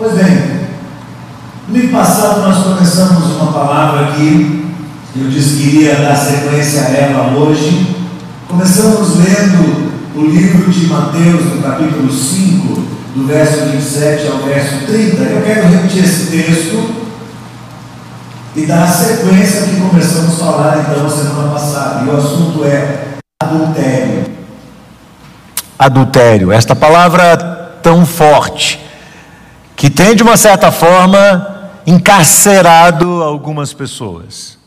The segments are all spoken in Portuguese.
Pois bem, no passado nós começamos uma palavra aqui, eu disse que iria dar sequência a ela hoje. Começamos lendo o livro de Mateus, no capítulo 5, do verso 27 ao verso 30. Eu quero repetir esse texto e dar a sequência que começamos a falar então semana passada. E o assunto é adultério. Adultério, esta palavra tão forte que tem de uma certa forma encarcerado algumas pessoas.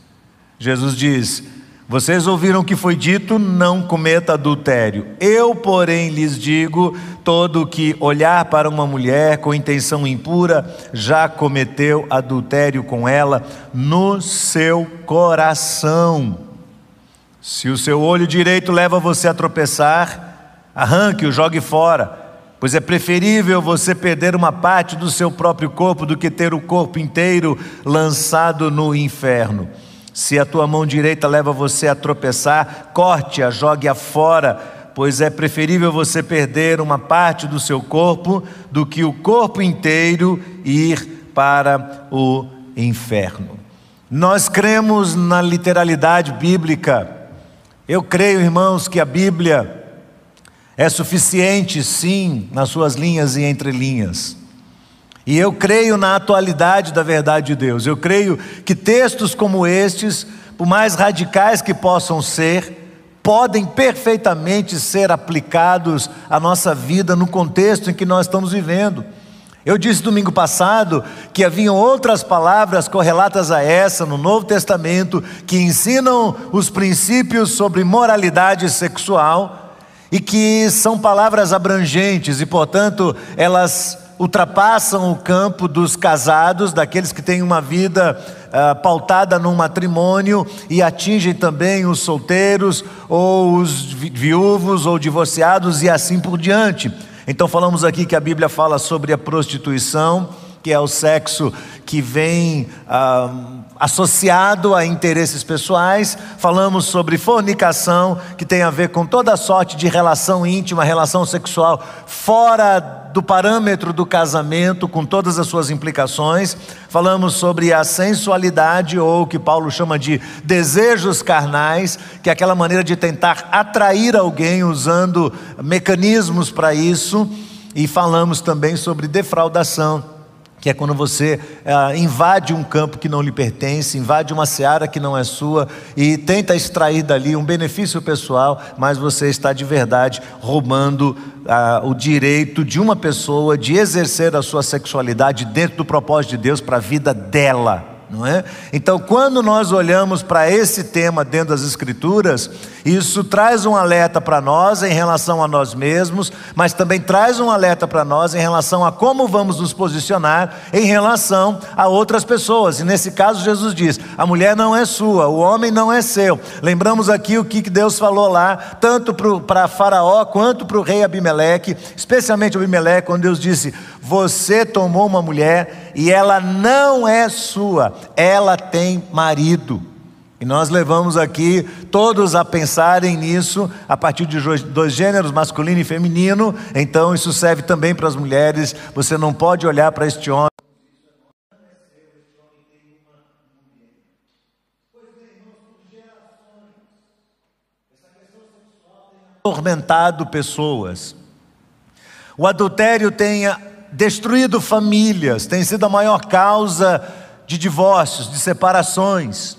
Jesus diz: Vocês ouviram que foi dito, não cometa adultério. Eu, porém, lhes digo: todo que olhar para uma mulher com intenção impura já cometeu adultério com ela no seu coração. Se o seu olho direito leva você a tropeçar, arranque-o, jogue fora pois é preferível você perder uma parte do seu próprio corpo do que ter o corpo inteiro lançado no inferno. Se a tua mão direita leva você a tropeçar, corte-a, jogue-a fora, pois é preferível você perder uma parte do seu corpo do que o corpo inteiro ir para o inferno. Nós cremos na literalidade bíblica. Eu creio, irmãos, que a Bíblia é suficiente, sim, nas suas linhas e entrelinhas. E eu creio na atualidade da verdade de Deus. Eu creio que textos como estes, por mais radicais que possam ser, podem perfeitamente ser aplicados à nossa vida no contexto em que nós estamos vivendo. Eu disse domingo passado que haviam outras palavras correlatas a essa no Novo Testamento que ensinam os princípios sobre moralidade sexual e que são palavras abrangentes e, portanto, elas ultrapassam o campo dos casados, daqueles que têm uma vida uh, pautada num matrimônio e atingem também os solteiros ou os viúvos ou divorciados e assim por diante. Então, falamos aqui que a Bíblia fala sobre a prostituição, que é o sexo que vem. Uh, associado a interesses pessoais, falamos sobre fornicação, que tem a ver com toda sorte de relação íntima, relação sexual fora do parâmetro do casamento, com todas as suas implicações. Falamos sobre a sensualidade, ou o que Paulo chama de desejos carnais, que é aquela maneira de tentar atrair alguém usando mecanismos para isso. E falamos também sobre defraudação que é quando você ah, invade um campo que não lhe pertence, invade uma seara que não é sua e tenta extrair dali um benefício pessoal, mas você está de verdade roubando ah, o direito de uma pessoa de exercer a sua sexualidade dentro do propósito de Deus para a vida dela não é? Então, quando nós olhamos para esse tema dentro das Escrituras, isso traz um alerta para nós em relação a nós mesmos, mas também traz um alerta para nós em relação a como vamos nos posicionar em relação a outras pessoas. E nesse caso, Jesus diz: a mulher não é sua, o homem não é seu. Lembramos aqui o que Deus falou lá, tanto para Faraó quanto para o rei Abimeleque, especialmente Abimeleque, quando Deus disse: Você tomou uma mulher e ela não é sua ela tem marido. E nós levamos aqui todos a pensarem nisso a partir de dois gêneros, masculino e feminino. Então isso serve também para as mulheres. Você não pode olhar para este homem. atormentado pessoas. O adultério tem destruído famílias, tem sido a maior causa de divórcios, de separações,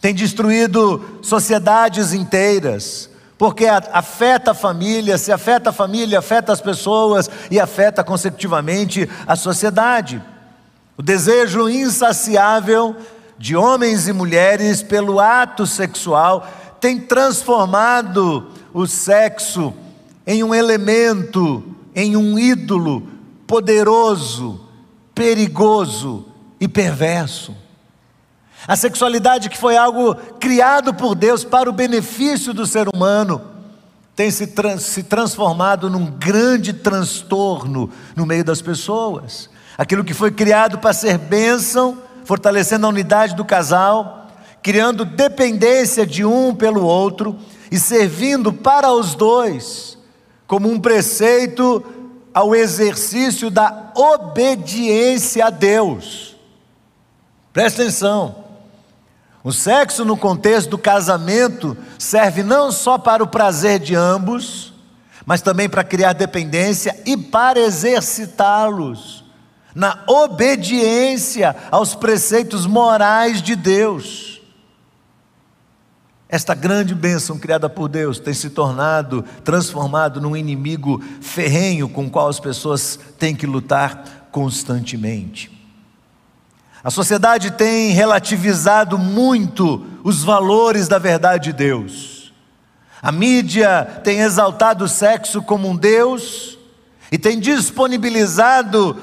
tem destruído sociedades inteiras, porque afeta a família, se afeta a família, afeta as pessoas e afeta consecutivamente a sociedade. O desejo insaciável de homens e mulheres pelo ato sexual tem transformado o sexo em um elemento, em um ídolo poderoso, perigoso, e perverso. A sexualidade, que foi algo criado por Deus para o benefício do ser humano, tem se, se transformado num grande transtorno no meio das pessoas. Aquilo que foi criado para ser bênção, fortalecendo a unidade do casal, criando dependência de um pelo outro e servindo para os dois como um preceito ao exercício da obediência a Deus. Presta atenção. O sexo, no contexto do casamento, serve não só para o prazer de ambos, mas também para criar dependência e para exercitá-los na obediência aos preceitos morais de Deus. Esta grande bênção criada por Deus tem se tornado, transformado num inimigo ferrenho com o qual as pessoas têm que lutar constantemente. A sociedade tem relativizado muito os valores da verdade de Deus. A mídia tem exaltado o sexo como um Deus e tem disponibilizado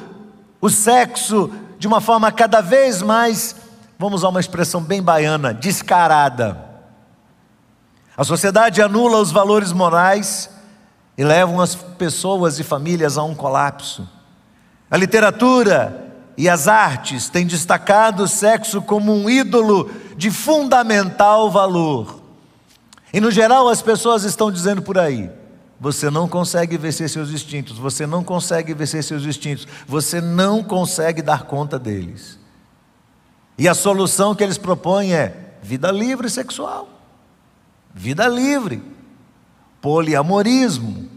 o sexo de uma forma cada vez mais, vamos usar uma expressão bem baiana, descarada. A sociedade anula os valores morais e leva as pessoas e famílias a um colapso. A literatura e as artes têm destacado o sexo como um ídolo de fundamental valor. E no geral as pessoas estão dizendo por aí: você não consegue vencer seus instintos, você não consegue vencer seus instintos, você não consegue dar conta deles. E a solução que eles propõem é vida livre sexual, vida livre, poliamorismo,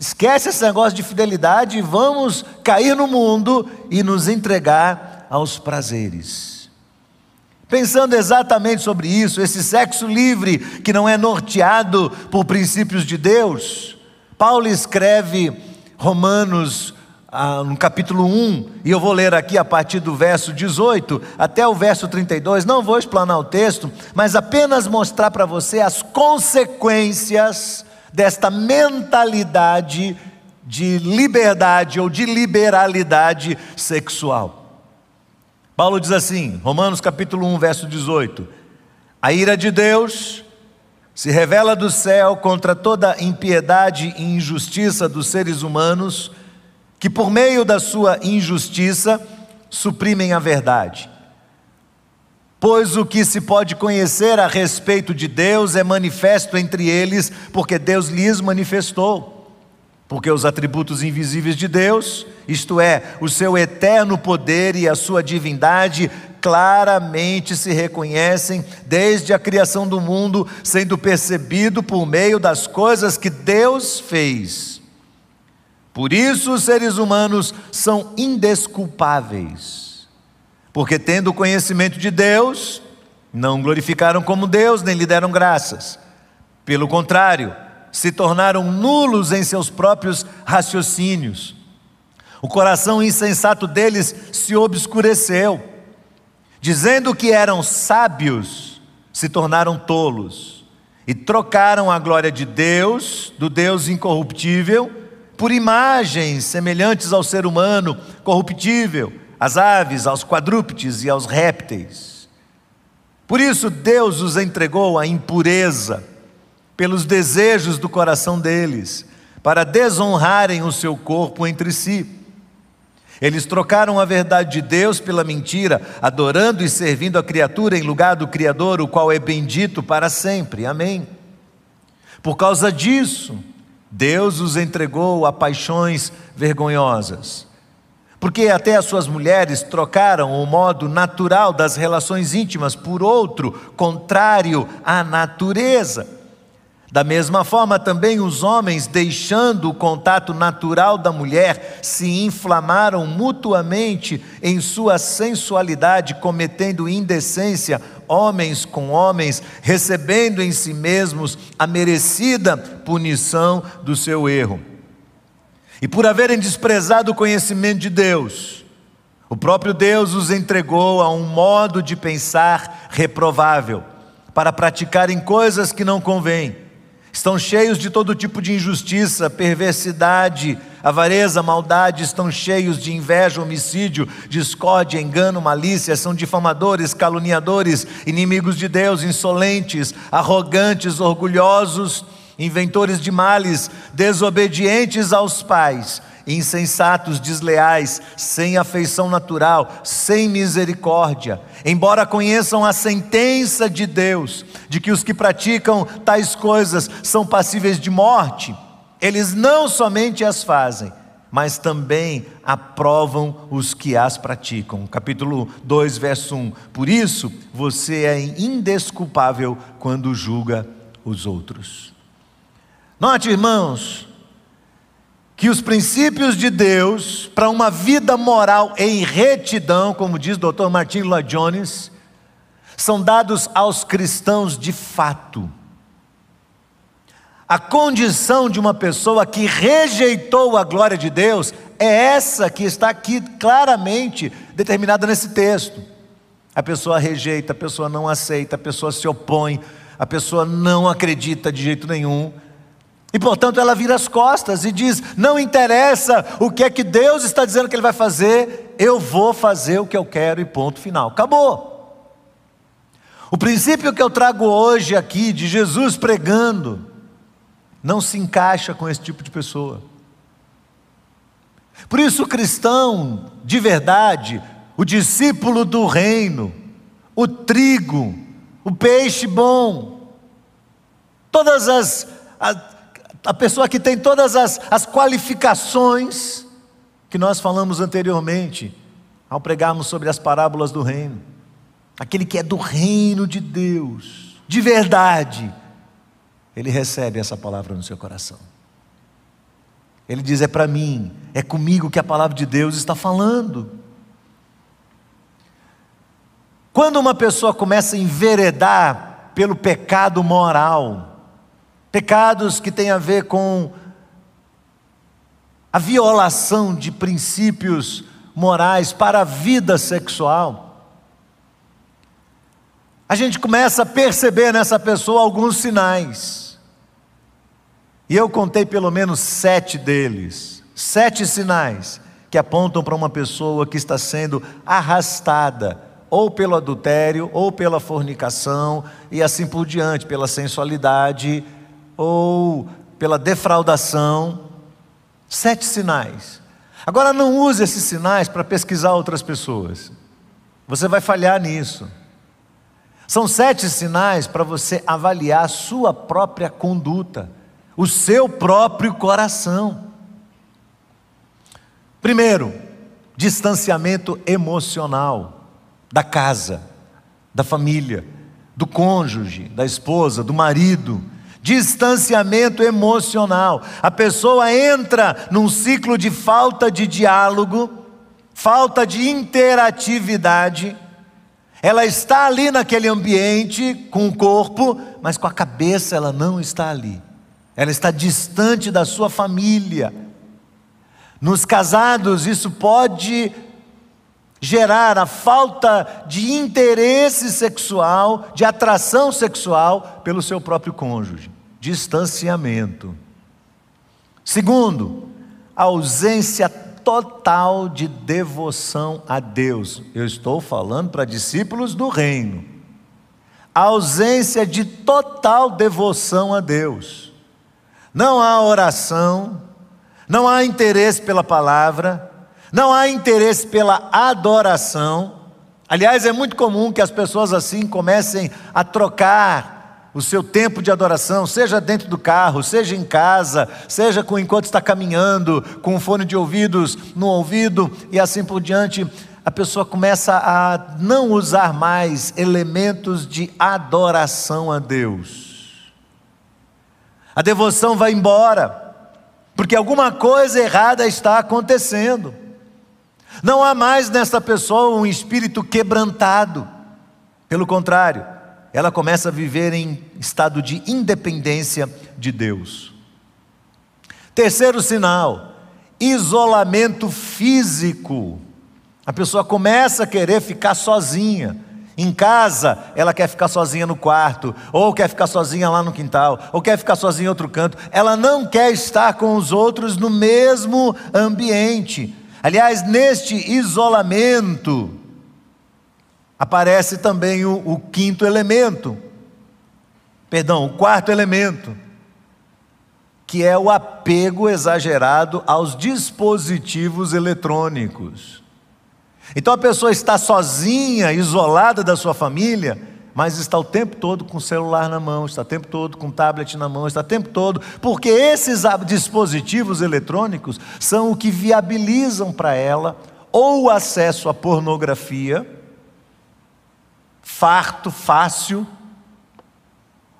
Esquece esse negócio de fidelidade e vamos cair no mundo e nos entregar aos prazeres. Pensando exatamente sobre isso, esse sexo livre que não é norteado por princípios de Deus, Paulo escreve Romanos ah, no capítulo 1, e eu vou ler aqui a partir do verso 18 até o verso 32, não vou explanar o texto, mas apenas mostrar para você as consequências desta mentalidade de liberdade ou de liberalidade sexual. Paulo diz assim, Romanos capítulo 1, verso 18: A ira de Deus se revela do céu contra toda impiedade e injustiça dos seres humanos, que por meio da sua injustiça suprimem a verdade. Pois o que se pode conhecer a respeito de Deus é manifesto entre eles, porque Deus lhes manifestou. Porque os atributos invisíveis de Deus, isto é, o seu eterno poder e a sua divindade, claramente se reconhecem desde a criação do mundo, sendo percebido por meio das coisas que Deus fez. Por isso os seres humanos são indesculpáveis porque tendo conhecimento de Deus, não glorificaram como Deus, nem lhe deram graças. Pelo contrário, se tornaram nulos em seus próprios raciocínios. O coração insensato deles se obscureceu. Dizendo que eram sábios, se tornaram tolos. E trocaram a glória de Deus, do Deus incorruptível, por imagens semelhantes ao ser humano corruptível às aves, aos quadrúpedes e aos répteis. Por isso Deus os entregou à impureza, pelos desejos do coração deles, para desonrarem o seu corpo entre si. Eles trocaram a verdade de Deus pela mentira, adorando e servindo a criatura em lugar do Criador, o qual é bendito para sempre. Amém. Por causa disso, Deus os entregou a paixões vergonhosas porque até as suas mulheres trocaram o modo natural das relações íntimas por outro, contrário à natureza. Da mesma forma, também os homens, deixando o contato natural da mulher, se inflamaram mutuamente em sua sensualidade, cometendo indecência, homens com homens, recebendo em si mesmos a merecida punição do seu erro. E por haverem desprezado o conhecimento de Deus, o próprio Deus os entregou a um modo de pensar reprovável, para praticarem coisas que não convêm. Estão cheios de todo tipo de injustiça, perversidade, avareza, maldade, estão cheios de inveja, homicídio, discórdia, engano, malícia, são difamadores, caluniadores, inimigos de Deus, insolentes, arrogantes, orgulhosos inventores de males, desobedientes aos pais, insensatos, desleais, sem afeição natural, sem misericórdia. Embora conheçam a sentença de Deus, de que os que praticam tais coisas são passíveis de morte, eles não somente as fazem, mas também aprovam os que as praticam. Capítulo 2, verso 1. Por isso, você é indesculpável quando julga os outros. Note, irmãos, que os princípios de Deus para uma vida moral em retidão, como diz o Dr. Martin Lloyd Jones, são dados aos cristãos de fato. A condição de uma pessoa que rejeitou a glória de Deus é essa que está aqui claramente determinada nesse texto. A pessoa rejeita, a pessoa não aceita, a pessoa se opõe, a pessoa não acredita de jeito nenhum. E portanto ela vira as costas e diz: Não interessa o que é que Deus está dizendo que Ele vai fazer, eu vou fazer o que eu quero e ponto final. Acabou. O princípio que eu trago hoje aqui de Jesus pregando, não se encaixa com esse tipo de pessoa. Por isso, o cristão de verdade, o discípulo do reino, o trigo, o peixe bom, todas as. A, a pessoa que tem todas as, as qualificações que nós falamos anteriormente, ao pregarmos sobre as parábolas do reino. Aquele que é do reino de Deus, de verdade ele recebe essa palavra no seu coração. Ele diz: É para mim, é comigo que a palavra de Deus está falando. Quando uma pessoa começa a enveredar pelo pecado moral, pecados que têm a ver com a violação de princípios morais para a vida sexual, a gente começa a perceber nessa pessoa alguns sinais. E eu contei pelo menos sete deles, sete sinais que apontam para uma pessoa que está sendo arrastada, ou pelo adultério, ou pela fornicação, e assim por diante, pela sensualidade, ou pela defraudação. Sete sinais. Agora, não use esses sinais para pesquisar outras pessoas, você vai falhar nisso. São sete sinais para você avaliar sua própria conduta o seu próprio coração. Primeiro, distanciamento emocional da casa, da família, do cônjuge, da esposa, do marido. Distanciamento emocional. A pessoa entra num ciclo de falta de diálogo, falta de interatividade. Ela está ali naquele ambiente com o corpo, mas com a cabeça ela não está ali ela está distante da sua família. Nos casados, isso pode gerar a falta de interesse sexual, de atração sexual pelo seu próprio cônjuge. Distanciamento. Segundo, ausência total de devoção a Deus. Eu estou falando para discípulos do reino. A ausência de total devoção a Deus não há oração, não há interesse pela palavra, não há interesse pela adoração. Aliás, é muito comum que as pessoas assim comecem a trocar o seu tempo de adoração, seja dentro do carro, seja em casa, seja com enquanto está caminhando, com um fone de ouvidos no ouvido e assim por diante. A pessoa começa a não usar mais elementos de adoração a Deus. A devoção vai embora, porque alguma coisa errada está acontecendo. Não há mais nessa pessoa um espírito quebrantado. Pelo contrário, ela começa a viver em estado de independência de Deus. Terceiro sinal: isolamento físico. A pessoa começa a querer ficar sozinha. Em casa, ela quer ficar sozinha no quarto, ou quer ficar sozinha lá no quintal, ou quer ficar sozinha em outro canto. Ela não quer estar com os outros no mesmo ambiente. Aliás, neste isolamento, aparece também o, o quinto elemento, perdão, o quarto elemento, que é o apego exagerado aos dispositivos eletrônicos. Então a pessoa está sozinha, isolada da sua família, mas está o tempo todo com o celular na mão, está o tempo todo com o tablet na mão, está o tempo todo, porque esses dispositivos eletrônicos são o que viabilizam para ela ou o acesso à pornografia, farto, fácil,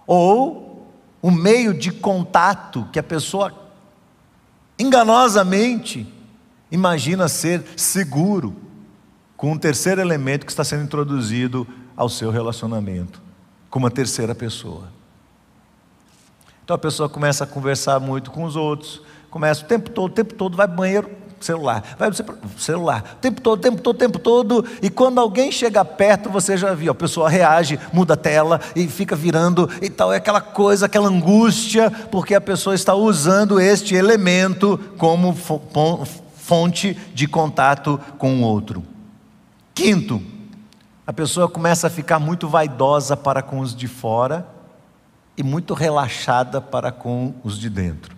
ou o meio de contato que a pessoa enganosamente imagina ser seguro com um terceiro elemento que está sendo introduzido ao seu relacionamento, com uma terceira pessoa. Então a pessoa começa a conversar muito com os outros, começa o tempo todo, o tempo todo, vai para o banheiro, celular, vai para o celular, o tempo todo, o tempo todo, o tempo todo, e quando alguém chega perto, você já viu, a pessoa reage, muda a tela e fica virando e tal, é aquela coisa, aquela angústia, porque a pessoa está usando este elemento como fonte de contato com o outro. Quinto, a pessoa começa a ficar muito vaidosa para com os de fora e muito relaxada para com os de dentro.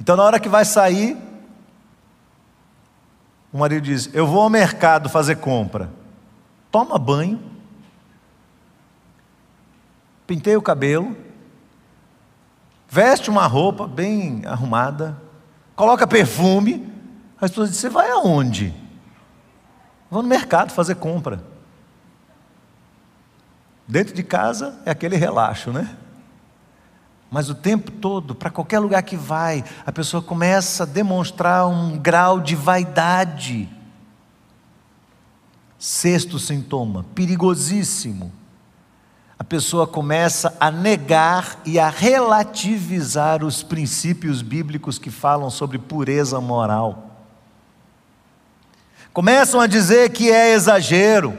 Então, na hora que vai sair, o marido diz: Eu vou ao mercado fazer compra. Toma banho, pintei o cabelo, veste uma roupa bem arrumada, coloca perfume. As pessoas dizem: Você vai aonde? Vou no mercado fazer compra. Dentro de casa é aquele relaxo, né? Mas o tempo todo, para qualquer lugar que vai, a pessoa começa a demonstrar um grau de vaidade. Sexto sintoma, perigosíssimo. A pessoa começa a negar e a relativizar os princípios bíblicos que falam sobre pureza moral. Começam a dizer que é exagero.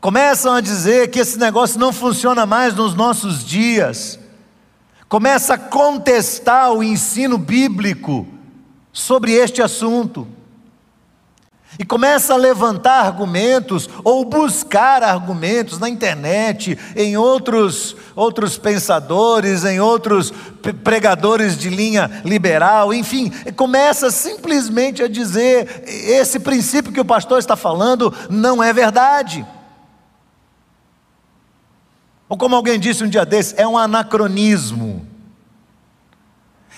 Começam a dizer que esse negócio não funciona mais nos nossos dias. Começa a contestar o ensino bíblico sobre este assunto e começa a levantar argumentos ou buscar argumentos na internet, em outros outros pensadores, em outros pregadores de linha liberal, enfim, começa simplesmente a dizer esse princípio que o pastor está falando não é verdade. Ou como alguém disse um dia desse, é um anacronismo.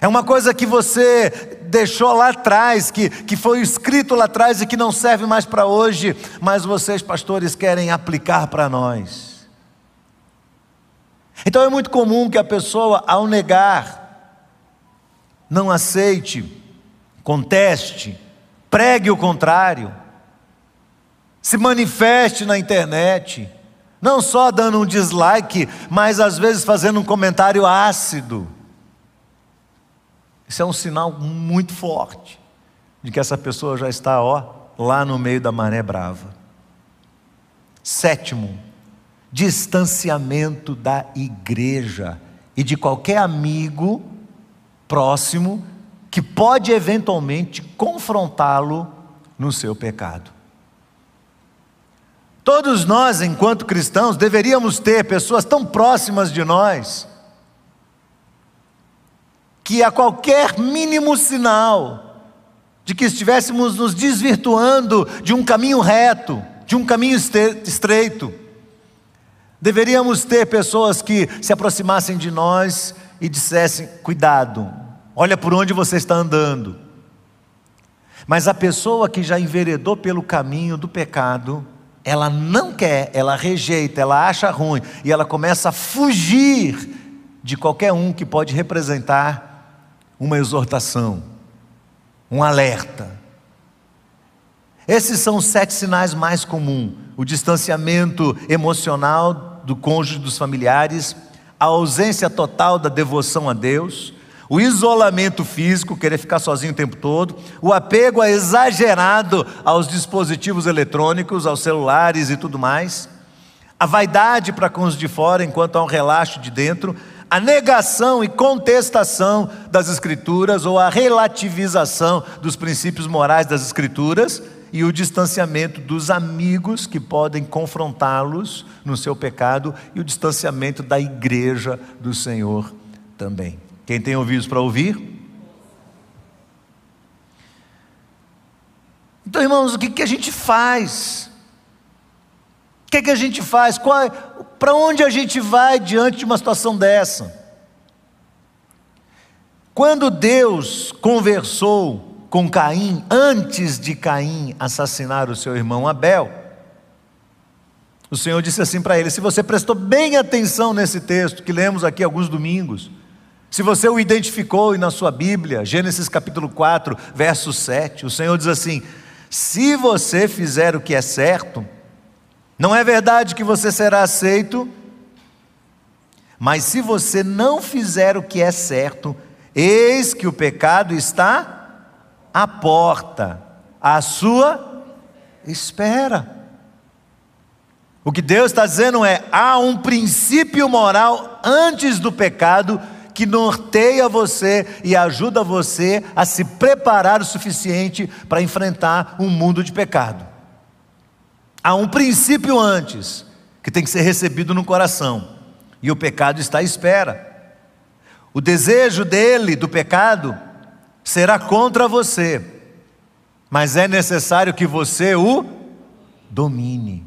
É uma coisa que você deixou lá atrás, que, que foi escrito lá atrás e que não serve mais para hoje, mas vocês, pastores, querem aplicar para nós. Então é muito comum que a pessoa, ao negar, não aceite, conteste, pregue o contrário, se manifeste na internet, não só dando um dislike, mas às vezes fazendo um comentário ácido. Isso é um sinal muito forte de que essa pessoa já está, ó, lá no meio da maré brava. Sétimo, distanciamento da igreja e de qualquer amigo próximo que pode eventualmente confrontá-lo no seu pecado. Todos nós, enquanto cristãos, deveríamos ter pessoas tão próximas de nós que a qualquer mínimo sinal de que estivéssemos nos desvirtuando de um caminho reto, de um caminho estreito, deveríamos ter pessoas que se aproximassem de nós e dissessem: cuidado, olha por onde você está andando. Mas a pessoa que já enveredou pelo caminho do pecado, ela não quer, ela rejeita, ela acha ruim e ela começa a fugir de qualquer um que pode representar uma exortação, um alerta. Esses são os sete sinais mais comuns: o distanciamento emocional do cônjuge dos familiares, a ausência total da devoção a Deus, o isolamento físico, querer ficar sozinho o tempo todo, o apego exagerado aos dispositivos eletrônicos, aos celulares e tudo mais, a vaidade para com os de fora enquanto há um relaxo de dentro, a negação e contestação das Escrituras ou a relativização dos princípios morais das Escrituras e o distanciamento dos amigos que podem confrontá-los no seu pecado e o distanciamento da igreja do Senhor também. Quem tem ouvidos para ouvir? Então, irmãos, o que, que a gente faz? O que, que a gente faz? Para onde a gente vai diante de uma situação dessa? Quando Deus conversou com Caim, antes de Caim assassinar o seu irmão Abel, o Senhor disse assim para ele: se você prestou bem atenção nesse texto que lemos aqui alguns domingos, se você o identificou na sua Bíblia, Gênesis capítulo 4, verso 7, o Senhor diz assim: se você fizer o que é certo, não é verdade que você será aceito, mas se você não fizer o que é certo, eis que o pecado está à porta, à sua espera. O que Deus está dizendo é: há um princípio moral antes do pecado que norteia você e ajuda você a se preparar o suficiente para enfrentar um mundo de pecado. Há um princípio antes que tem que ser recebido no coração, e o pecado está à espera. O desejo dele, do pecado, será contra você, mas é necessário que você o domine.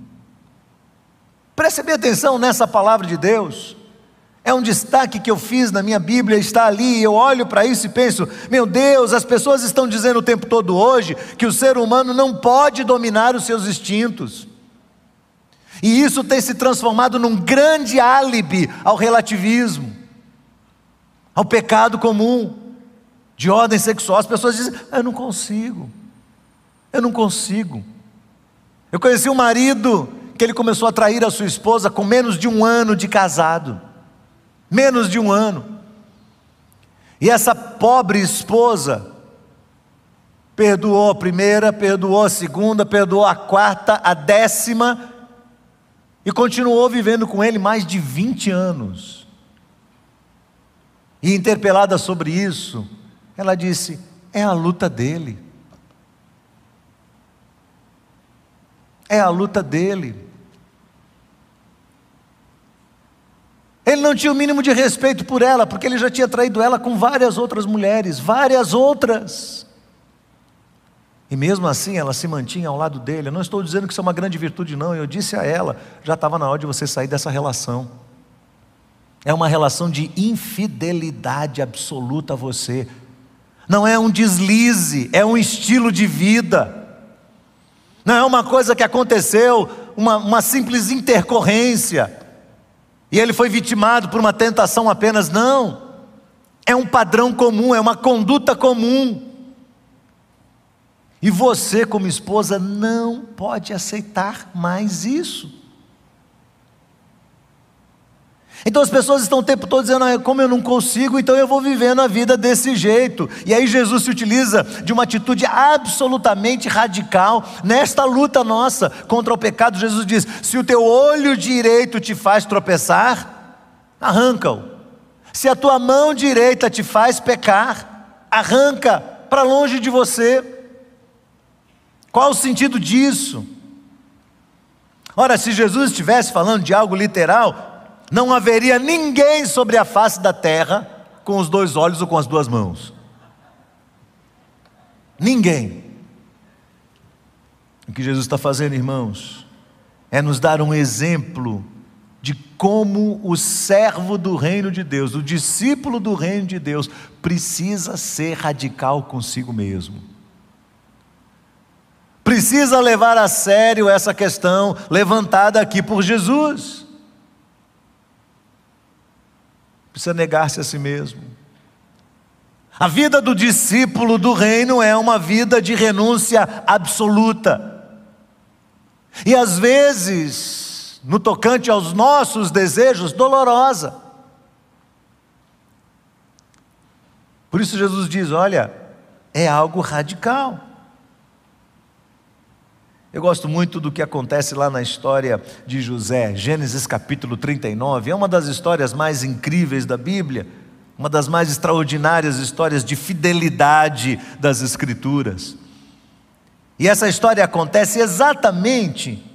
Preste bem atenção nessa palavra de Deus. É um destaque que eu fiz na minha Bíblia, está ali, eu olho para isso e penso: meu Deus, as pessoas estão dizendo o tempo todo hoje que o ser humano não pode dominar os seus instintos. E isso tem se transformado num grande álibi ao relativismo, ao pecado comum, de ordem sexual. As pessoas dizem: eu não consigo, eu não consigo. Eu conheci um marido que ele começou a trair a sua esposa com menos de um ano de casado. Menos de um ano. E essa pobre esposa perdoou a primeira, perdoou a segunda, perdoou a quarta, a décima, e continuou vivendo com ele mais de 20 anos. E interpelada sobre isso, ela disse: é a luta dele. É a luta dele. Ele não tinha o mínimo de respeito por ela, porque ele já tinha traído ela com várias outras mulheres, várias outras. E mesmo assim ela se mantinha ao lado dele. Eu não estou dizendo que isso é uma grande virtude, não. Eu disse a ela: já estava na hora de você sair dessa relação. É uma relação de infidelidade absoluta a você. Não é um deslize, é um estilo de vida. Não é uma coisa que aconteceu, uma, uma simples intercorrência. E ele foi vitimado por uma tentação apenas, não. É um padrão comum, é uma conduta comum. E você, como esposa, não pode aceitar mais isso. Então as pessoas estão o tempo todo dizendo, ah, como eu não consigo, então eu vou vivendo a vida desse jeito. E aí Jesus se utiliza de uma atitude absolutamente radical nesta luta nossa contra o pecado. Jesus diz: se o teu olho direito te faz tropeçar, arranca-o. Se a tua mão direita te faz pecar, arranca para longe de você. Qual o sentido disso? Ora, se Jesus estivesse falando de algo literal, não haveria ninguém sobre a face da terra com os dois olhos ou com as duas mãos. Ninguém. O que Jesus está fazendo, irmãos, é nos dar um exemplo de como o servo do reino de Deus, o discípulo do reino de Deus, precisa ser radical consigo mesmo precisa levar a sério essa questão levantada aqui por Jesus. Precisa negar-se a si mesmo. A vida do discípulo do reino é uma vida de renúncia absoluta. E às vezes, no tocante aos nossos desejos, dolorosa. Por isso Jesus diz: olha, é algo radical. Eu gosto muito do que acontece lá na história de José, Gênesis capítulo 39. É uma das histórias mais incríveis da Bíblia, uma das mais extraordinárias histórias de fidelidade das Escrituras. E essa história acontece exatamente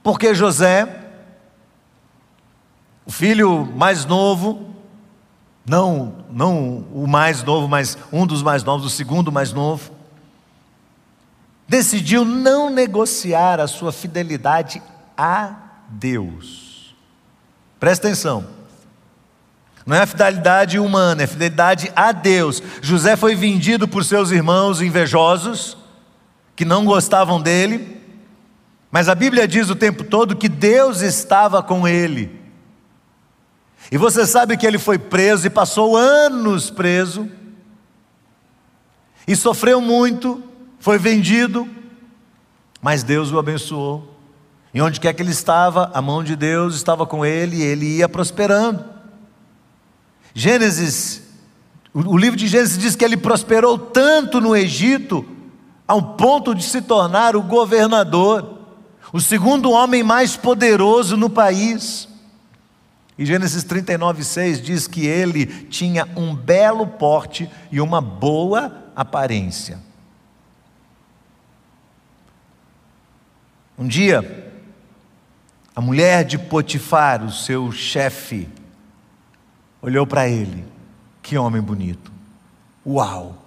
porque José, o filho mais novo, não, não o mais novo, mas um dos mais novos, o segundo mais novo, decidiu não negociar a sua fidelidade a Deus. Presta atenção. Não é a fidelidade humana, é a fidelidade a Deus. José foi vendido por seus irmãos invejosos, que não gostavam dele, mas a Bíblia diz o tempo todo que Deus estava com ele. E você sabe que ele foi preso e passou anos preso, e sofreu muito, foi vendido, mas Deus o abençoou. E onde quer que ele estava, a mão de Deus estava com ele e ele ia prosperando. Gênesis, o livro de Gênesis diz que ele prosperou tanto no Egito, ao ponto de se tornar o governador, o segundo homem mais poderoso no país. E Gênesis 39, 6 diz que ele tinha um belo porte e uma boa aparência. Um dia, a mulher de Potifar, o seu chefe, olhou para ele. Que homem bonito. Uau!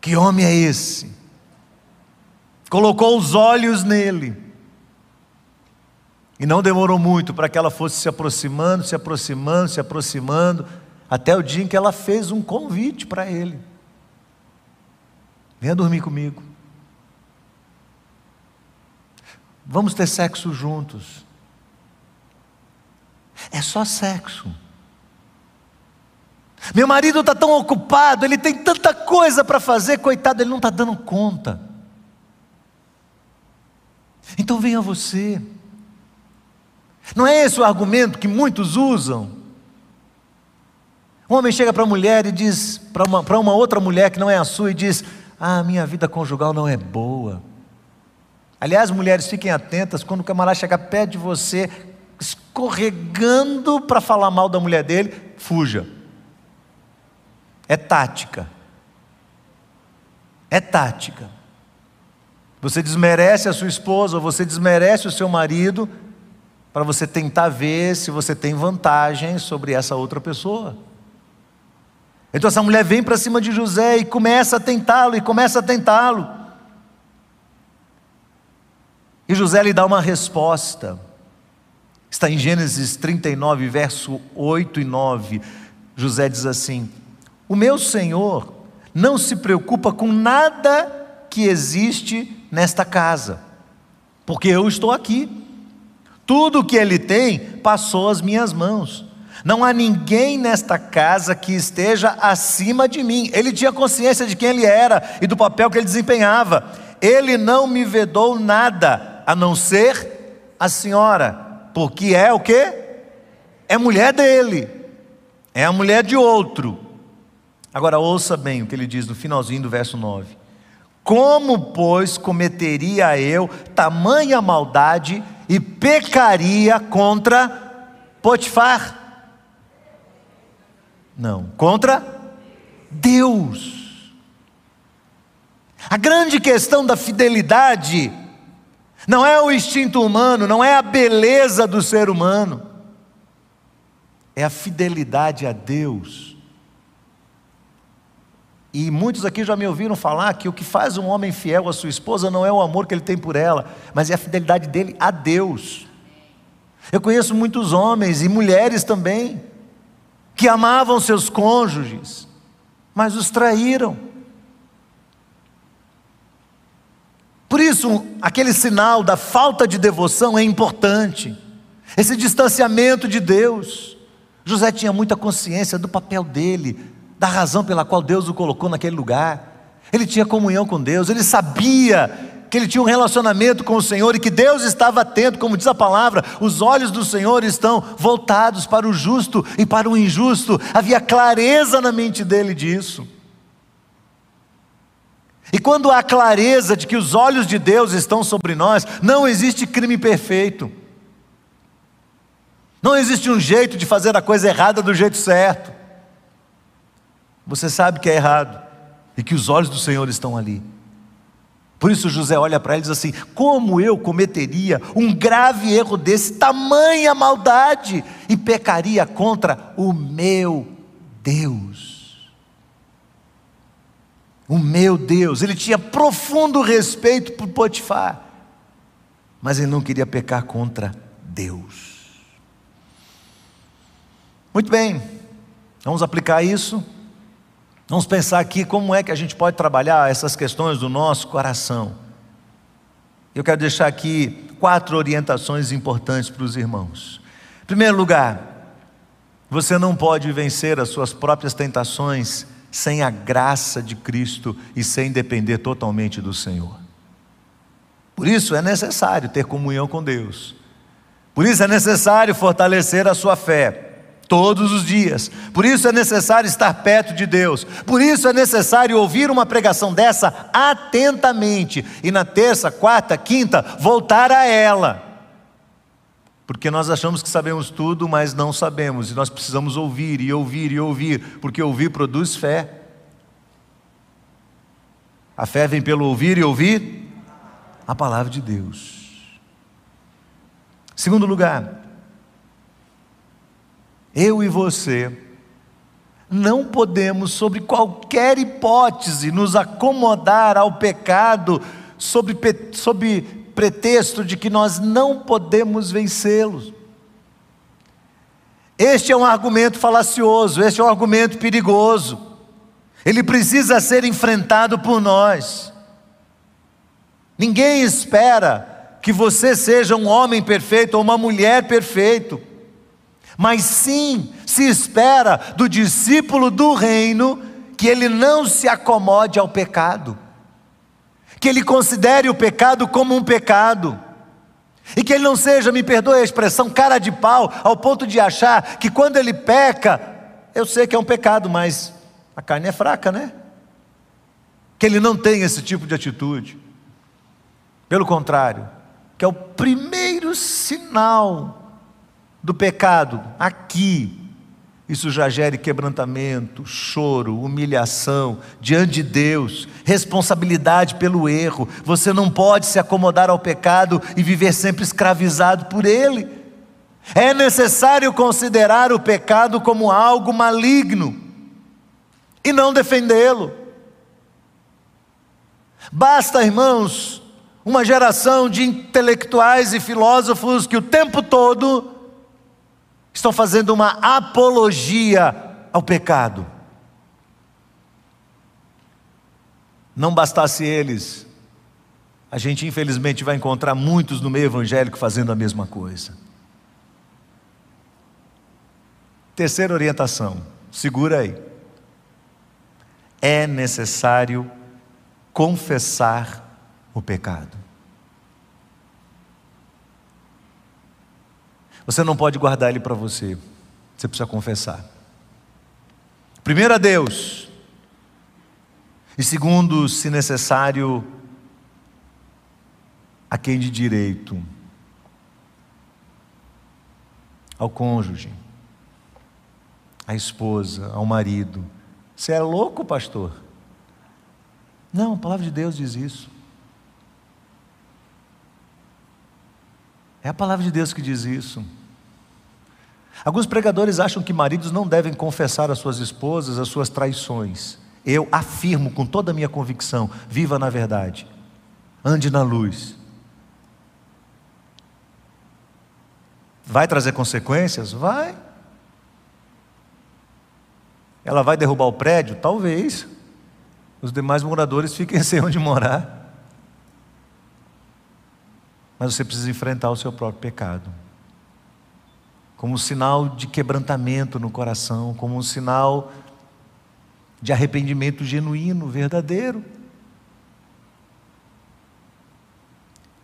Que homem é esse? Colocou os olhos nele. E não demorou muito para que ela fosse se aproximando, se aproximando, se aproximando, até o dia em que ela fez um convite para ele. Venha dormir comigo. Vamos ter sexo juntos. É só sexo. Meu marido está tão ocupado, ele tem tanta coisa para fazer, coitado, ele não está dando conta. Então venha você. Não é esse o argumento que muitos usam? Um homem chega para a mulher e diz, para uma, uma outra mulher que não é a sua, e diz: Ah, minha vida conjugal não é boa. Aliás, mulheres, fiquem atentas, quando o camarada chegar perto de você, escorregando para falar mal da mulher dele, fuja. É tática. É tática. Você desmerece a sua esposa, ou você desmerece o seu marido, para você tentar ver se você tem vantagem sobre essa outra pessoa. Então essa mulher vem para cima de José e começa a tentá-lo, e começa a tentá-lo. E José lhe dá uma resposta. Está em Gênesis 39, verso 8 e 9. José diz assim: O meu senhor não se preocupa com nada que existe nesta casa, porque eu estou aqui. Tudo o que ele tem passou às minhas mãos. Não há ninguém nesta casa que esteja acima de mim. Ele tinha consciência de quem ele era e do papel que ele desempenhava. Ele não me vedou nada a não ser a senhora, porque é o que? É mulher dele, é a mulher de outro. Agora ouça bem o que ele diz no finalzinho do verso 9: Como, pois, cometeria eu tamanha maldade e pecaria contra Potifar. Não, contra Deus. A grande questão da fidelidade não é o instinto humano, não é a beleza do ser humano, é a fidelidade a Deus. E muitos aqui já me ouviram falar que o que faz um homem fiel à sua esposa não é o amor que ele tem por ela, mas é a fidelidade dele a Deus. Eu conheço muitos homens e mulheres também que amavam seus cônjuges, mas os traíram. Por isso, aquele sinal da falta de devoção é importante, esse distanciamento de Deus. José tinha muita consciência do papel dele, da razão pela qual Deus o colocou naquele lugar. Ele tinha comunhão com Deus, ele sabia que ele tinha um relacionamento com o Senhor e que Deus estava atento, como diz a palavra, os olhos do Senhor estão voltados para o justo e para o injusto. Havia clareza na mente dele disso. E quando há clareza de que os olhos de Deus estão sobre nós, não existe crime perfeito. Não existe um jeito de fazer a coisa errada do jeito certo. Você sabe que é errado e que os olhos do Senhor estão ali. Por isso José olha para ele e diz assim: Como eu cometeria um grave erro desse, tamanha maldade, e pecaria contra o meu Deus? O meu Deus. Ele tinha profundo respeito por Potifar, mas ele não queria pecar contra Deus. Muito bem, vamos aplicar isso. Vamos pensar aqui como é que a gente pode trabalhar essas questões do nosso coração. Eu quero deixar aqui quatro orientações importantes para os irmãos. Em primeiro lugar, você não pode vencer as suas próprias tentações sem a graça de Cristo e sem depender totalmente do Senhor. Por isso é necessário ter comunhão com Deus. Por isso é necessário fortalecer a sua fé todos os dias. Por isso é necessário estar perto de Deus. Por isso é necessário ouvir uma pregação dessa atentamente e na terça, quarta, quinta voltar a ela. Porque nós achamos que sabemos tudo, mas não sabemos, e nós precisamos ouvir e ouvir e ouvir, porque ouvir produz fé. A fé vem pelo ouvir e ouvir a palavra de Deus. Segundo lugar, eu e você não podemos, sobre qualquer hipótese, nos acomodar ao pecado sob, sob pretexto de que nós não podemos vencê-los. Este é um argumento falacioso, este é um argumento perigoso. Ele precisa ser enfrentado por nós. Ninguém espera que você seja um homem perfeito ou uma mulher perfeito mas sim se espera do discípulo do reino que ele não se acomode ao pecado, que ele considere o pecado como um pecado, e que ele não seja, me perdoe a expressão, cara de pau, ao ponto de achar que quando ele peca, eu sei que é um pecado, mas a carne é fraca, né? Que ele não tem esse tipo de atitude. Pelo contrário, que é o primeiro sinal do pecado, aqui, isso já gere quebrantamento, choro, humilhação diante de Deus, responsabilidade pelo erro. Você não pode se acomodar ao pecado e viver sempre escravizado por ele. É necessário considerar o pecado como algo maligno e não defendê-lo. Basta, irmãos, uma geração de intelectuais e filósofos que o tempo todo estão fazendo uma apologia ao pecado. Não bastasse eles, a gente infelizmente vai encontrar muitos no meio evangélico fazendo a mesma coisa. Terceira orientação, segura aí. É necessário confessar o pecado. Você não pode guardar ele para você. Você precisa confessar. Primeiro a Deus. E segundo, se necessário, a quem de direito? Ao cônjuge, à esposa, ao marido. Você é louco, pastor? Não, a palavra de Deus diz isso. É a palavra de Deus que diz isso. Alguns pregadores acham que maridos não devem confessar às suas esposas as suas traições. Eu afirmo com toda a minha convicção: viva na verdade, ande na luz. Vai trazer consequências? Vai. Ela vai derrubar o prédio? Talvez. Os demais moradores fiquem sem onde morar mas você precisa enfrentar o seu próprio pecado. Como um sinal de quebrantamento no coração, como um sinal de arrependimento genuíno, verdadeiro.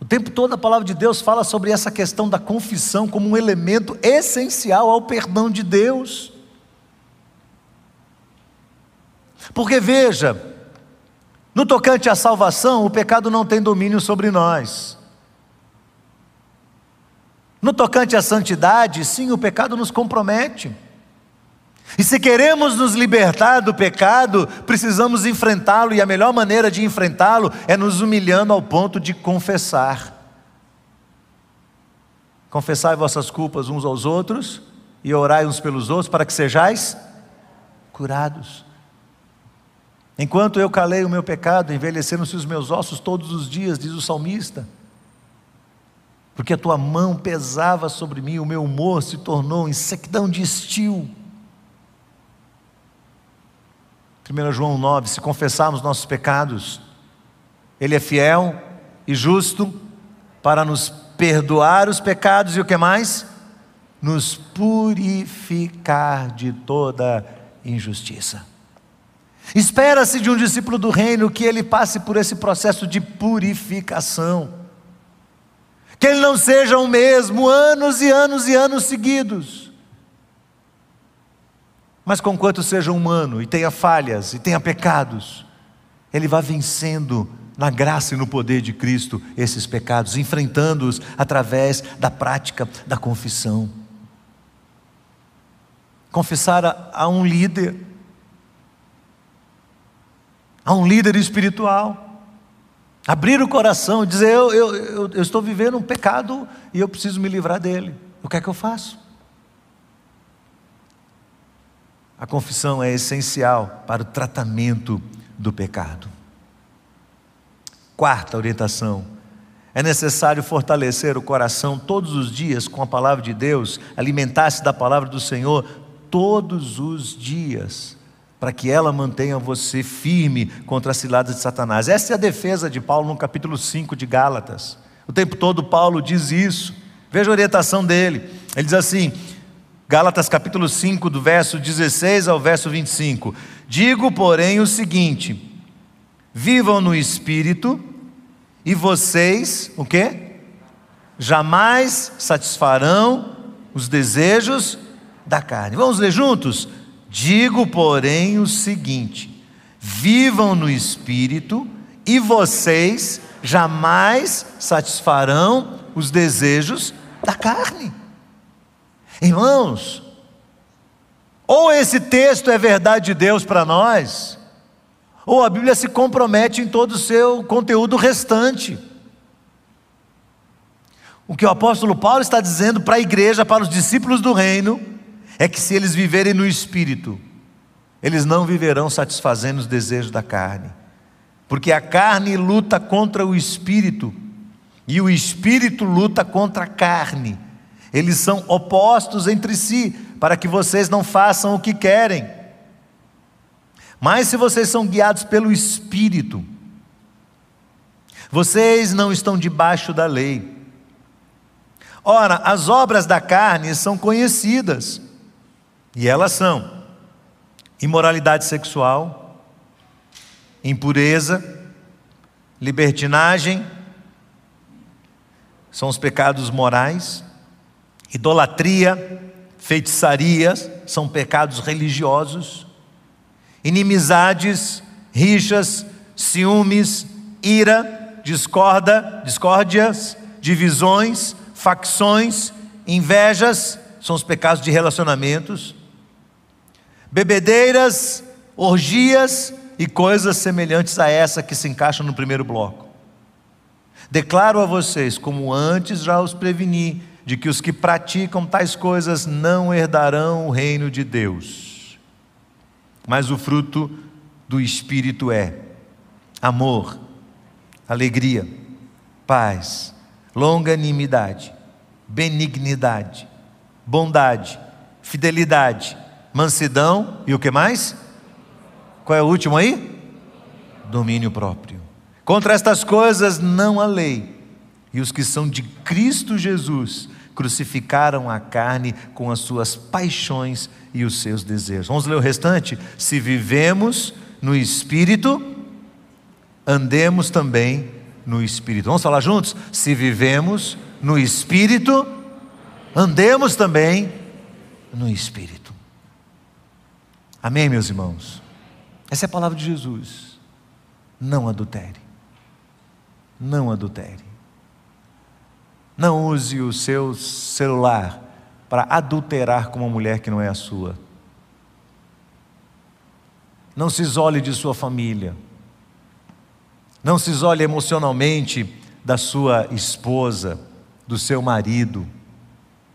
O tempo todo a palavra de Deus fala sobre essa questão da confissão como um elemento essencial ao perdão de Deus. Porque veja, no tocante à salvação, o pecado não tem domínio sobre nós. No tocante à santidade, sim, o pecado nos compromete. E se queremos nos libertar do pecado, precisamos enfrentá-lo, e a melhor maneira de enfrentá-lo é nos humilhando ao ponto de confessar. Confessai vossas culpas uns aos outros e orai uns pelos outros para que sejais curados. Enquanto eu calei o meu pecado, envelheceram-se os meus ossos todos os dias, diz o salmista. Porque a tua mão pesava sobre mim, o meu humor se tornou em sequidão de estio. 1 João 9: se confessarmos nossos pecados, Ele é fiel e justo para nos perdoar os pecados e o que mais? Nos purificar de toda injustiça. Espera-se de um discípulo do reino que ele passe por esse processo de purificação. Que ele não seja o mesmo anos e anos e anos seguidos. Mas conquanto seja humano e tenha falhas e tenha pecados, ele vai vencendo na graça e no poder de Cristo esses pecados, enfrentando-os através da prática da confissão. Confessar a, a um líder a um líder espiritual. Abrir o coração dizer: eu, eu, eu, eu estou vivendo um pecado e eu preciso me livrar dele. O que é que eu faço? A confissão é essencial para o tratamento do pecado. Quarta orientação: é necessário fortalecer o coração todos os dias com a palavra de Deus, alimentar-se da palavra do Senhor todos os dias para que ela mantenha você firme contra as ciladas de Satanás. Essa é a defesa de Paulo no capítulo 5 de Gálatas. O tempo todo Paulo diz isso. Veja a orientação dele. Ele diz assim, Gálatas capítulo 5, do verso 16 ao verso 25: Digo, porém, o seguinte: vivam no espírito, e vocês, o quê? Jamais satisfarão os desejos da carne. Vamos ler juntos? Digo, porém, o seguinte: vivam no espírito, e vocês jamais satisfarão os desejos da carne. Irmãos, ou esse texto é verdade de Deus para nós, ou a Bíblia se compromete em todo o seu conteúdo restante. O que o apóstolo Paulo está dizendo para a igreja, para os discípulos do reino, é que se eles viverem no espírito, eles não viverão satisfazendo os desejos da carne, porque a carne luta contra o espírito e o espírito luta contra a carne. Eles são opostos entre si, para que vocês não façam o que querem. Mas se vocês são guiados pelo espírito, vocês não estão debaixo da lei. Ora, as obras da carne são conhecidas. E elas são imoralidade sexual, impureza, libertinagem, são os pecados morais, idolatria, feitiçaria, são pecados religiosos, inimizades, rixas, ciúmes, ira, discorda, discórdias, divisões, facções, invejas, são os pecados de relacionamentos, bebedeiras, orgias e coisas semelhantes a essa que se encaixam no primeiro bloco. Declaro a vocês, como antes já os preveni, de que os que praticam tais coisas não herdarão o reino de Deus. Mas o fruto do Espírito é amor, alegria, paz, longanimidade, benignidade, bondade, fidelidade, mansidão e o que mais? Qual é o último aí? Domínio próprio. Contra estas coisas não há lei. E os que são de Cristo Jesus crucificaram a carne com as suas paixões e os seus desejos. Vamos ler o restante? Se vivemos no Espírito, andemos também no Espírito. Vamos falar juntos? Se vivemos no Espírito, andemos também no Espírito. Amém, meus irmãos? Essa é a palavra de Jesus. Não adultere. Não adultere. Não use o seu celular para adulterar com uma mulher que não é a sua. Não se isole de sua família. Não se isole emocionalmente da sua esposa, do seu marido.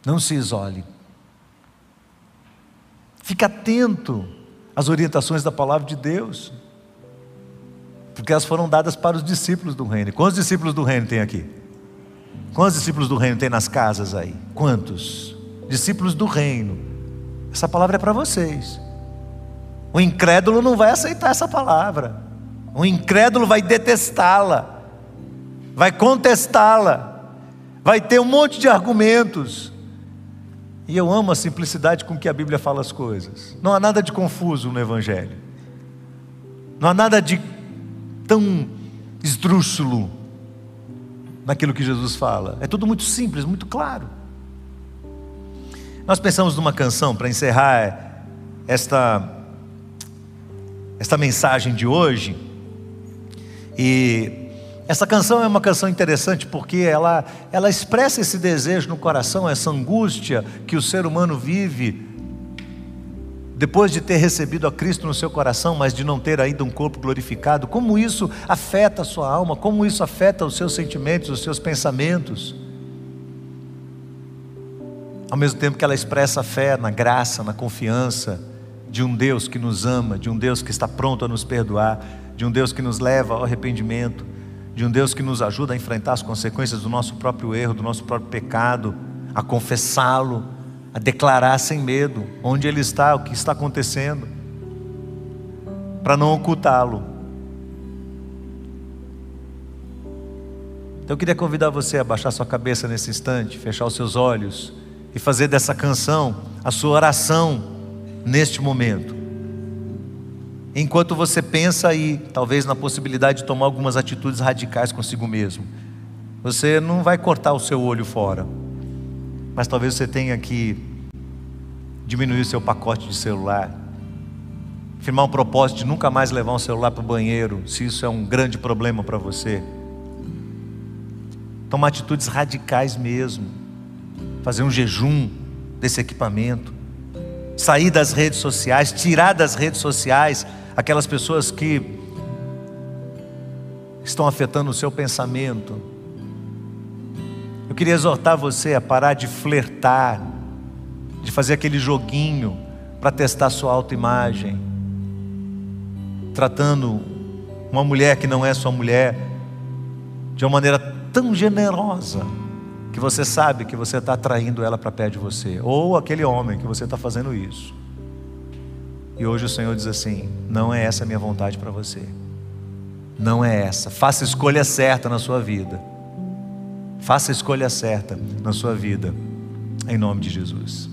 Não se isole. Fique atento às orientações da palavra de Deus. Porque elas foram dadas para os discípulos do reino. Quantos discípulos do reino tem aqui? Quantos discípulos do reino tem nas casas aí? Quantos? Discípulos do reino. Essa palavra é para vocês. O incrédulo não vai aceitar essa palavra. O incrédulo vai detestá-la, vai contestá-la, vai ter um monte de argumentos. E eu amo a simplicidade com que a Bíblia fala as coisas. Não há nada de confuso no Evangelho. Não há nada de tão esdrúxulo naquilo que Jesus fala. É tudo muito simples, muito claro. Nós pensamos numa canção para encerrar esta esta mensagem de hoje. E essa canção é uma canção interessante porque ela, ela expressa esse desejo no coração, essa angústia que o ser humano vive depois de ter recebido a Cristo no seu coração, mas de não ter ainda um corpo glorificado. Como isso afeta a sua alma, como isso afeta os seus sentimentos, os seus pensamentos. Ao mesmo tempo que ela expressa a fé na graça, na confiança de um Deus que nos ama, de um Deus que está pronto a nos perdoar, de um Deus que nos leva ao arrependimento, de um Deus que nos ajuda a enfrentar as consequências do nosso próprio erro, do nosso próprio pecado, a confessá-lo, a declarar sem medo onde Ele está, o que está acontecendo, para não ocultá-lo. Então eu queria convidar você a baixar sua cabeça nesse instante, fechar os seus olhos e fazer dessa canção a sua oração neste momento. Enquanto você pensa aí, talvez na possibilidade de tomar algumas atitudes radicais consigo mesmo, você não vai cortar o seu olho fora, mas talvez você tenha que diminuir o seu pacote de celular, firmar um propósito de nunca mais levar um celular para o banheiro, se isso é um grande problema para você. Tomar atitudes radicais mesmo, fazer um jejum desse equipamento. Sair das redes sociais, tirar das redes sociais aquelas pessoas que estão afetando o seu pensamento. Eu queria exortar você a parar de flertar, de fazer aquele joguinho para testar sua autoimagem, tratando uma mulher que não é sua mulher de uma maneira tão generosa que você sabe que você está atraindo ela para perto de você, ou aquele homem que você está fazendo isso. E hoje o Senhor diz assim: não é essa a minha vontade para você, não é essa. Faça a escolha certa na sua vida, faça a escolha certa na sua vida, em nome de Jesus.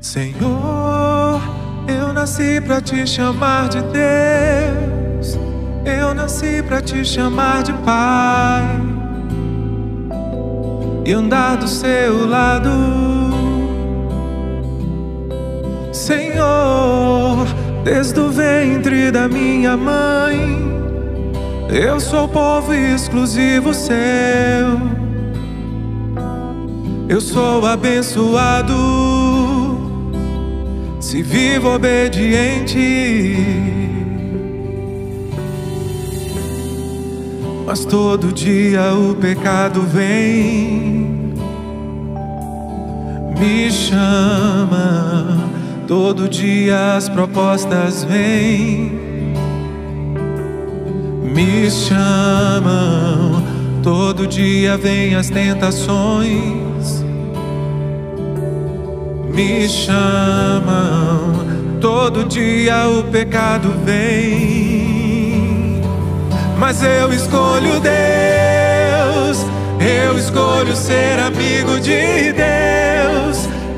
Senhor, eu nasci para te chamar de Deus. Eu nasci para te chamar de pai e andar do seu lado, Senhor. Desde o ventre da minha mãe, eu sou povo exclusivo seu. Eu sou abençoado se vivo obediente. Mas todo dia o pecado vem, me chama. Todo dia as propostas vêm, me chamam. Todo dia vem as tentações, me chamam. Todo dia o pecado vem mas eu escolho Deus, eu escolho ser amigo de Deus.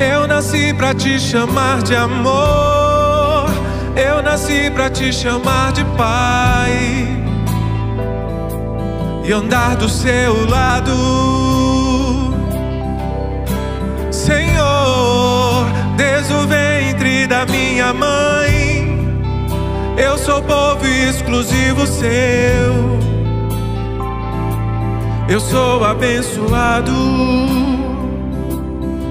eu nasci pra te chamar de amor. Eu nasci pra te chamar de Pai e andar do seu lado. Senhor, desde o ventre da minha mãe, Eu sou povo exclusivo seu. Eu sou abençoado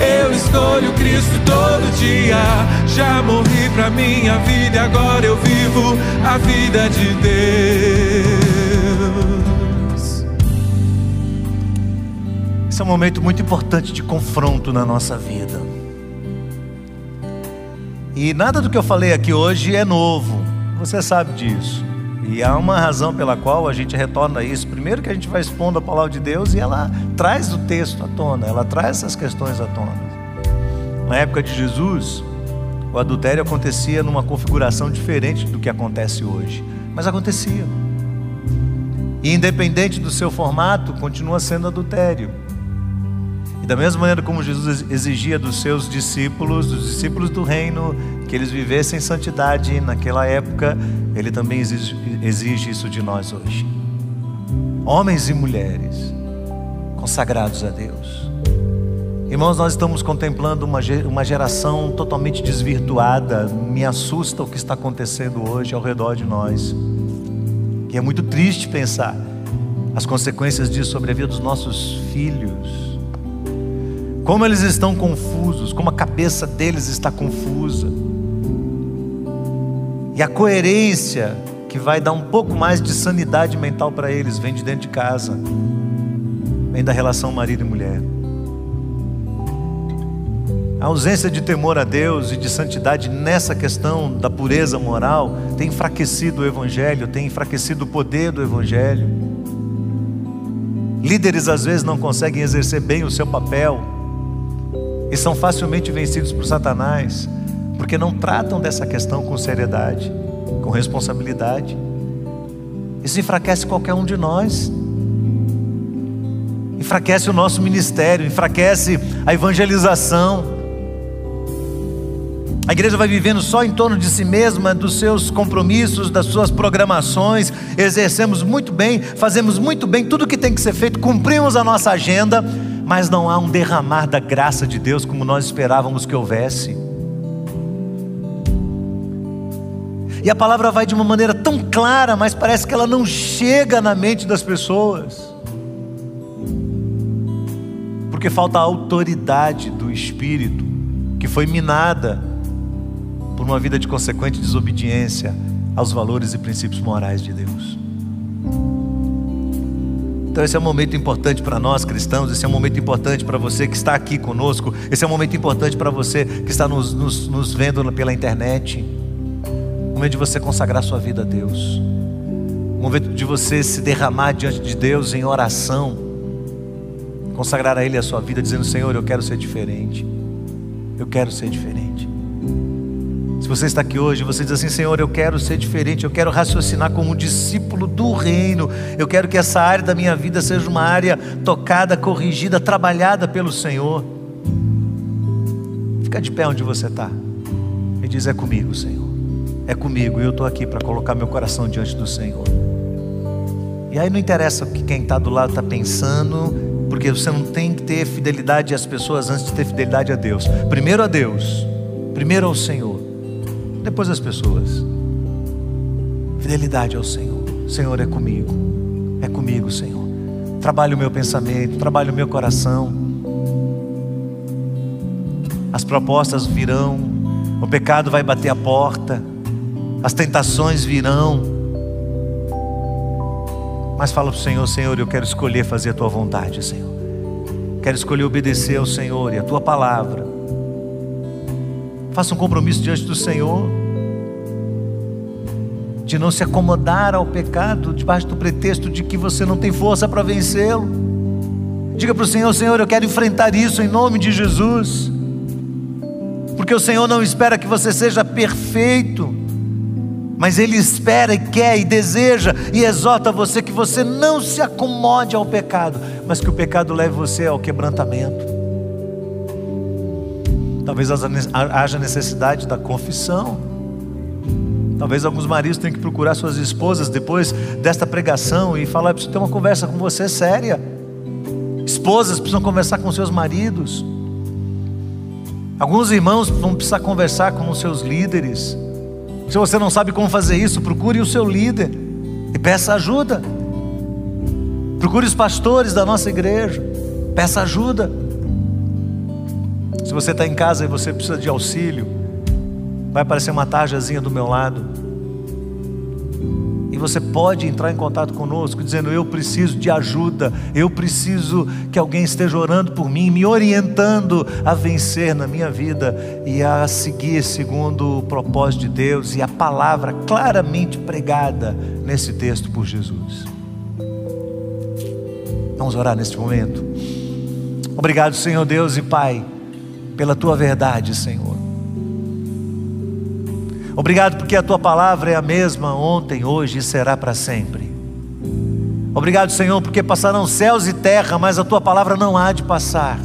eu escolho Cristo todo dia. Já morri pra minha vida e agora eu vivo a vida de Deus. Esse é um momento muito importante de confronto na nossa vida. E nada do que eu falei aqui hoje é novo, você sabe disso. E há uma razão pela qual a gente retorna a isso. Primeiro, que a gente vai expondo a palavra de Deus e ela traz o texto à tona, ela traz essas questões à tona. Na época de Jesus, o adultério acontecia numa configuração diferente do que acontece hoje, mas acontecia. E independente do seu formato, continua sendo adultério. E da mesma maneira como Jesus exigia dos seus discípulos, dos discípulos do reino, que eles vivessem santidade naquela época, ele também exige, exige isso de nós hoje. Homens e mulheres consagrados a Deus. Irmãos, nós estamos contemplando uma, uma geração totalmente desvirtuada. Me assusta o que está acontecendo hoje ao redor de nós. E é muito triste pensar as consequências disso sobre a vida dos nossos filhos como eles estão confusos, como a cabeça deles está confusa. E a coerência que vai dar um pouco mais de sanidade mental para eles vem de dentro de casa, vem da relação marido e mulher. A ausência de temor a Deus e de santidade nessa questão da pureza moral tem enfraquecido o Evangelho, tem enfraquecido o poder do Evangelho. Líderes às vezes não conseguem exercer bem o seu papel e são facilmente vencidos por Satanás, porque não tratam dessa questão com seriedade, com responsabilidade. Isso enfraquece qualquer um de nós, enfraquece o nosso ministério, enfraquece a evangelização. A igreja vai vivendo só em torno de si mesma, dos seus compromissos, das suas programações. Exercemos muito bem, fazemos muito bem tudo o que tem que ser feito, cumprimos a nossa agenda, mas não há um derramar da graça de Deus como nós esperávamos que houvesse. E a palavra vai de uma maneira tão clara, mas parece que ela não chega na mente das pessoas. Porque falta a autoridade do Espírito, que foi minada por uma vida de consequente desobediência aos valores e princípios morais de Deus. Então, esse é um momento importante para nós cristãos, esse é um momento importante para você que está aqui conosco, esse é um momento importante para você que está nos, nos, nos vendo pela internet. Momento de você consagrar sua vida a Deus, um momento de você se derramar diante de Deus em oração, consagrar a Ele a sua vida, dizendo: Senhor, eu quero ser diferente, eu quero ser diferente. Se você está aqui hoje, você diz assim: Senhor, eu quero ser diferente, eu quero raciocinar como um discípulo do reino, eu quero que essa área da minha vida seja uma área tocada, corrigida, trabalhada pelo Senhor. Fica de pé onde você está e diz: É comigo, Senhor, é comigo, e eu estou aqui para colocar meu coração diante do Senhor. E aí não interessa o que quem está do lado está pensando, porque você não tem que ter fidelidade às pessoas antes de ter fidelidade a Deus. Primeiro a Deus, primeiro ao Senhor depois as pessoas. Fidelidade ao Senhor. Senhor é comigo. É comigo, Senhor. Trabalhe o meu pensamento, trabalhe o meu coração. As propostas virão, o pecado vai bater a porta, as tentações virão, Mas fala para o Senhor, Senhor, eu quero escolher fazer a tua vontade, Senhor. Quero escolher obedecer ao Senhor e a tua palavra. Faça um compromisso diante do Senhor de não se acomodar ao pecado debaixo do pretexto de que você não tem força para vencê-lo. Diga para o Senhor: Senhor, eu quero enfrentar isso em nome de Jesus, porque o Senhor não espera que você seja perfeito, mas Ele espera e quer e deseja e exorta você que você não se acomode ao pecado, mas que o pecado leve você ao quebrantamento. Talvez haja necessidade da confissão. Talvez alguns maridos tenham que procurar suas esposas depois desta pregação e falar: preciso ter uma conversa com você séria. Esposas precisam conversar com seus maridos. Alguns irmãos vão precisar conversar com os seus líderes. Se você não sabe como fazer isso, procure o seu líder e peça ajuda. Procure os pastores da nossa igreja, peça ajuda. Se você está em casa e você precisa de auxílio, vai aparecer uma tarjazinha do meu lado. Você pode entrar em contato conosco dizendo: Eu preciso de ajuda, eu preciso que alguém esteja orando por mim, me orientando a vencer na minha vida e a seguir segundo o propósito de Deus e a palavra claramente pregada nesse texto por Jesus. Vamos orar neste momento. Obrigado, Senhor Deus e Pai, pela tua verdade, Senhor. Obrigado porque a tua palavra é a mesma ontem, hoje e será para sempre. Obrigado, Senhor, porque passarão céus e terra, mas a tua palavra não há de passar.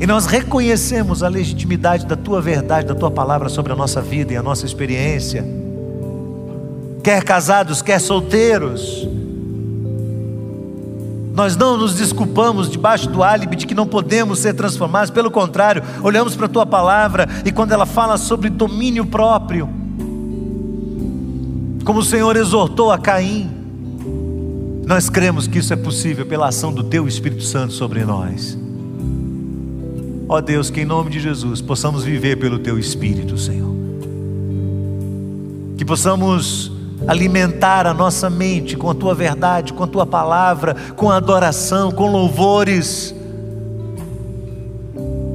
E nós reconhecemos a legitimidade da tua verdade, da tua palavra sobre a nossa vida e a nossa experiência. Quer casados, quer solteiros, nós não nos desculpamos debaixo do álibi de que não podemos ser transformados, pelo contrário, olhamos para a tua palavra e quando ela fala sobre domínio próprio, como o Senhor exortou a Caim, nós cremos que isso é possível pela ação do teu Espírito Santo sobre nós. Ó Deus, que em nome de Jesus possamos viver pelo teu Espírito, Senhor. Que possamos alimentar a nossa mente com a tua verdade, com a tua palavra, com adoração, com louvores.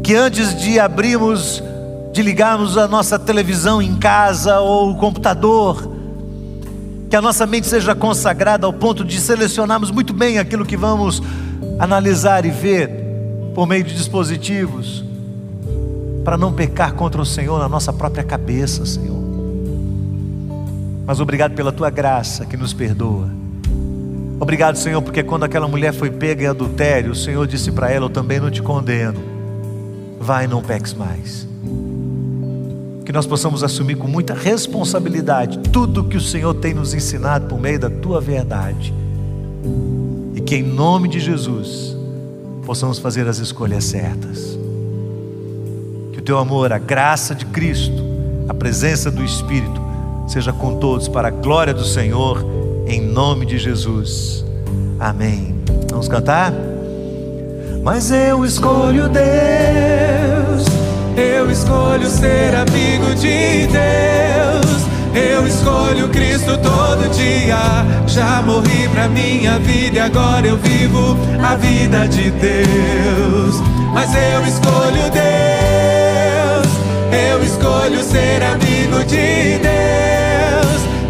Que antes de abrirmos, de ligarmos a nossa televisão em casa ou o computador, que a nossa mente seja consagrada ao ponto de selecionarmos muito bem aquilo que vamos analisar e ver por meio de dispositivos, para não pecar contra o Senhor na nossa própria cabeça, Senhor. Mas obrigado pela tua graça que nos perdoa. Obrigado, Senhor, porque quando aquela mulher foi pega em adultério, o Senhor disse para ela: Eu também não te condeno. Vai não peques mais. Que nós possamos assumir com muita responsabilidade tudo que o Senhor tem nos ensinado por meio da tua verdade. E que em nome de Jesus possamos fazer as escolhas certas. Que o teu amor, a graça de Cristo, a presença do Espírito, seja com todos para a glória do Senhor, em nome de Jesus. Amém. Vamos cantar? Mas eu escolho Deus, eu escolho ser amigo de Deus. Eu escolho Cristo todo dia. Já morri pra minha vida e agora eu vivo a vida de Deus. Mas eu escolho Deus, eu escolho ser amigo de Deus.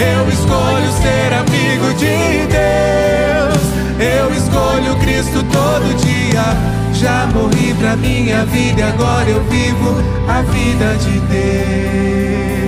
Eu escolho ser amigo de Deus. Eu escolho Cristo todo dia. Já morri pra minha vida agora eu vivo a vida de Deus.